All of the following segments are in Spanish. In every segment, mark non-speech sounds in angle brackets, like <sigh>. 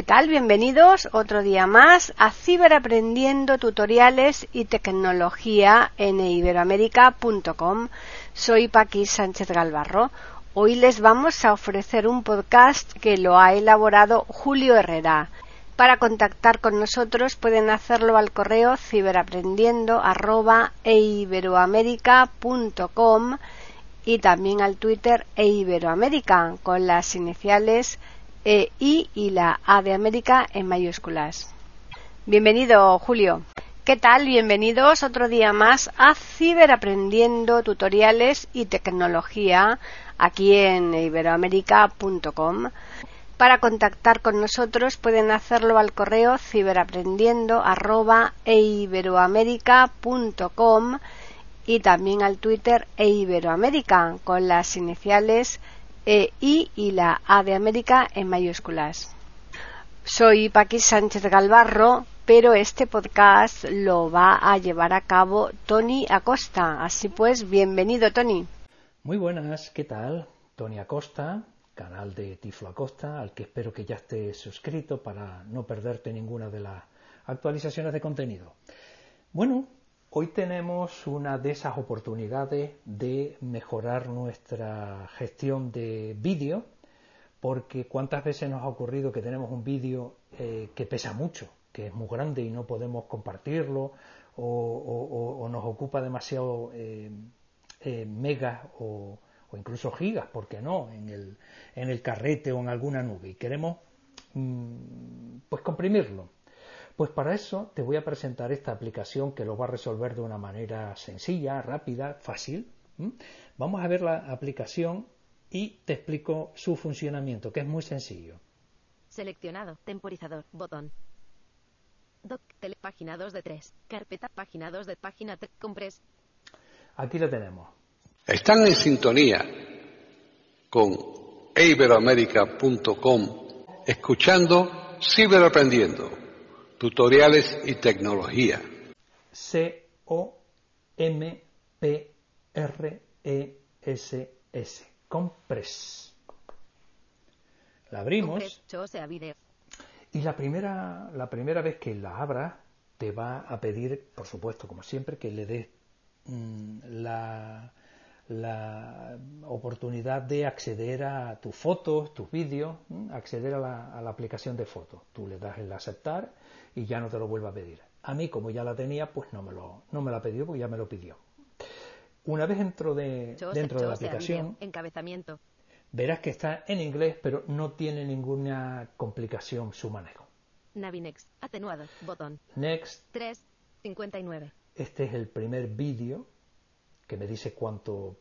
¿Qué tal? Bienvenidos otro día más a Ciberaprendiendo tutoriales y tecnología en iberoamérica.com. Soy Paqui Sánchez Galvarro. Hoy les vamos a ofrecer un podcast que lo ha elaborado Julio Herrera. Para contactar con nosotros pueden hacerlo al correo ciberaprendiendo@eiberoamerica.com y también al Twitter eiberoamerica con las iniciales e, I y la A de América en mayúsculas. Bienvenido, Julio. ¿Qué tal? Bienvenidos otro día más a Ciberaprendiendo Tutoriales y Tecnología aquí en iberoamerica.com. Para contactar con nosotros pueden hacerlo al correo ciberaprendiendo@eiberoamerica.com y también al Twitter eiberoamerica con las iniciales e, I y la A de América en mayúsculas. Soy Paqui Sánchez Galvarro, pero este podcast lo va a llevar a cabo Tony Acosta. Así pues, bienvenido Tony. Muy buenas, ¿qué tal? Tony Acosta, canal de Tiflo Acosta, al que espero que ya estés suscrito para no perderte ninguna de las actualizaciones de contenido. Bueno, Hoy tenemos una de esas oportunidades de mejorar nuestra gestión de vídeo, porque cuántas veces nos ha ocurrido que tenemos un vídeo eh, que pesa mucho, que es muy grande y no podemos compartirlo, o, nos ocupa demasiado eh, eh, megas o, incluso gigas, ¿por qué no?, en el, en el carrete o en alguna nube, y queremos mm, pues comprimirlo pues para eso te voy a presentar esta aplicación que lo va a resolver de una manera sencilla, rápida, fácil. Vamos a ver la aplicación y te explico su funcionamiento, que es muy sencillo. Seleccionado, temporizador, botón. Doc, tele, página 2 de 3. Carpeta, página 2 de página 3, compres. Aquí lo tenemos. Están en sintonía con iberoamerica.com, escuchando Ciberaprendiendo tutoriales y tecnología. C-O-M-P-R-E-S-S. Compress. La abrimos. Y la primera, la primera vez que la abras, te va a pedir, por supuesto, como siempre, que le des mm, la, la oportunidad de acceder a tus fotos, tus vídeos, acceder a la, a la, aplicación de fotos. Tú le das el aceptar y ya no te lo vuelve a pedir. A mí, como ya la tenía, pues no me, lo, no me la pidió porque ya me lo pidió. Una vez dentro de, dentro de la aplicación, encabezamiento. verás que está en inglés, pero no tiene ninguna complicación su manejo. Navinex, atenuado, botón. Next. 3.59. Este es el primer vídeo que me dice cuánto,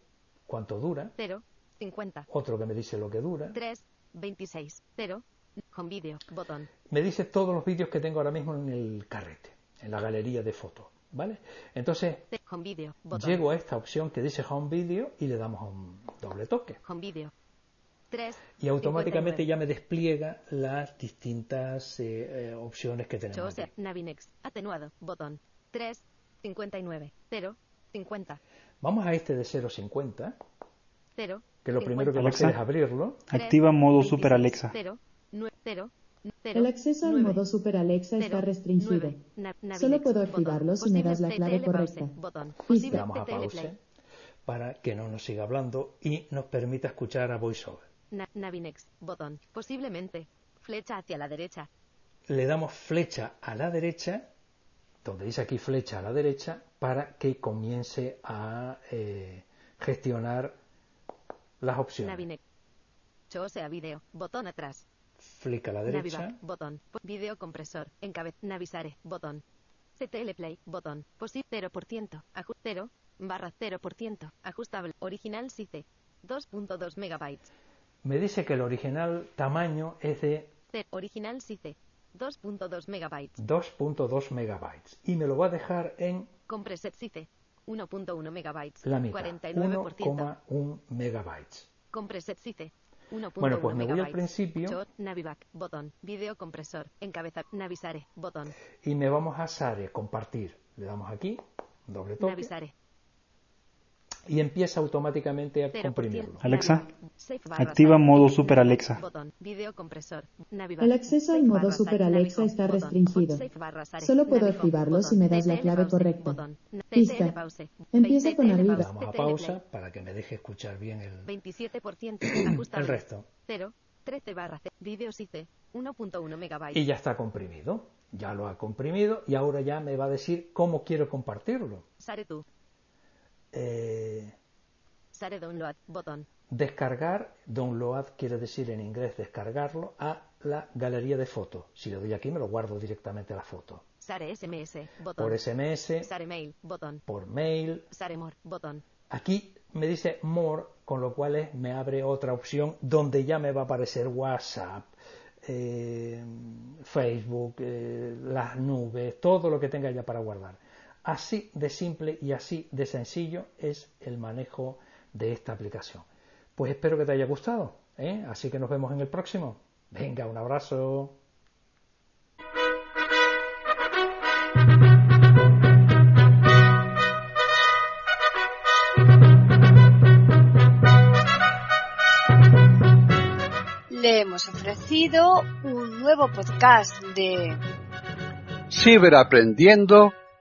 cuánto dura. 0, 50. Otro que me dice lo que dura. 3, 26. 0, con vídeo, botón. Me dice todos los vídeos que tengo ahora mismo en el carrete, en la galería de fotos. ¿Vale? Entonces, home video, llego a esta opción que dice Home Video y le damos un doble toque. Home Video. 3, y automáticamente 59. ya me despliega las distintas eh, eh, opciones que tenemos. Chose, Navinex, atenuado, botón. 3, 59, 0, 50. Vamos a este de 0.50. 0. Que lo primero que va a hacer es abrirlo. Activa modo Super Alexa. 0, 9, 0, el acceso al modo Super Alexa está restringido. Solo puedo activarlo si me das la clave correcta. Le damos a pause para que no nos siga hablando y nos permita escuchar a VoiceOver. Navinex, botón. Posiblemente. Flecha hacia la derecha. Le damos flecha a la derecha, donde dice aquí flecha a la derecha, para que comience a eh, gestionar las opciones. Navinex. Chose a video. Botón atrás. Flick a la derecha. Navibar, botón. Video compresor. Encabez. Navisare. Botón. CTL Play. Botón. Posit 0%. Ajuste 0. Barra 0%. Ajustable. Original SICE. 2.2 megabytes. Me dice que el original tamaño es de... C original SICE. 2.2 megabytes. 2.2 megabytes. Y me lo va a dejar en... Compreset SICE. 1.1 megabytes. La mitad. 49%. 1,1 megabytes. Compreset CICE. 1.1 Bueno, pues me voy al principio Naviback, botón. Video compresor. Encabeza. Navisare, botón. y me vamos a Sare, compartir. Le damos aquí, doble toque, Navisare. Y empieza automáticamente a 0%. comprimirlo. Alexa, activa modo Super Alexa. El acceso al modo Super. Alexa está restringido. Solo puedo activarlo si me das la clave correcta. Pista. Empieza con arriba. Vamos a pausa para que me deje escuchar bien el, 27% <clears throat> ajustable. el resto. 0, 13 barra C. Videos IC. 1.1 megabytes. Y ya está comprimido. Ya lo ha comprimido y ahora ya me va a decir cómo quiero compartirlo. Sare tú. Eh, Sare download. Botón. descargar, download quiere decir en inglés descargarlo a la galería de fotos. Si le doy aquí me lo guardo directamente a la foto. Sare SMS. Botón. Por SMS, Sare mail. Botón. por mail. Sare more. Botón. Aquí me dice more, con lo cual me abre otra opción donde ya me va a aparecer WhatsApp, eh, Facebook, eh, las nubes, todo lo que tenga ya para guardar. Así de simple y así de sencillo es el manejo de esta aplicación. Pues espero que te haya gustado, ¿eh? así que nos vemos en el próximo. Venga, un abrazo. Le hemos ofrecido un nuevo podcast de Ciberaprendiendo,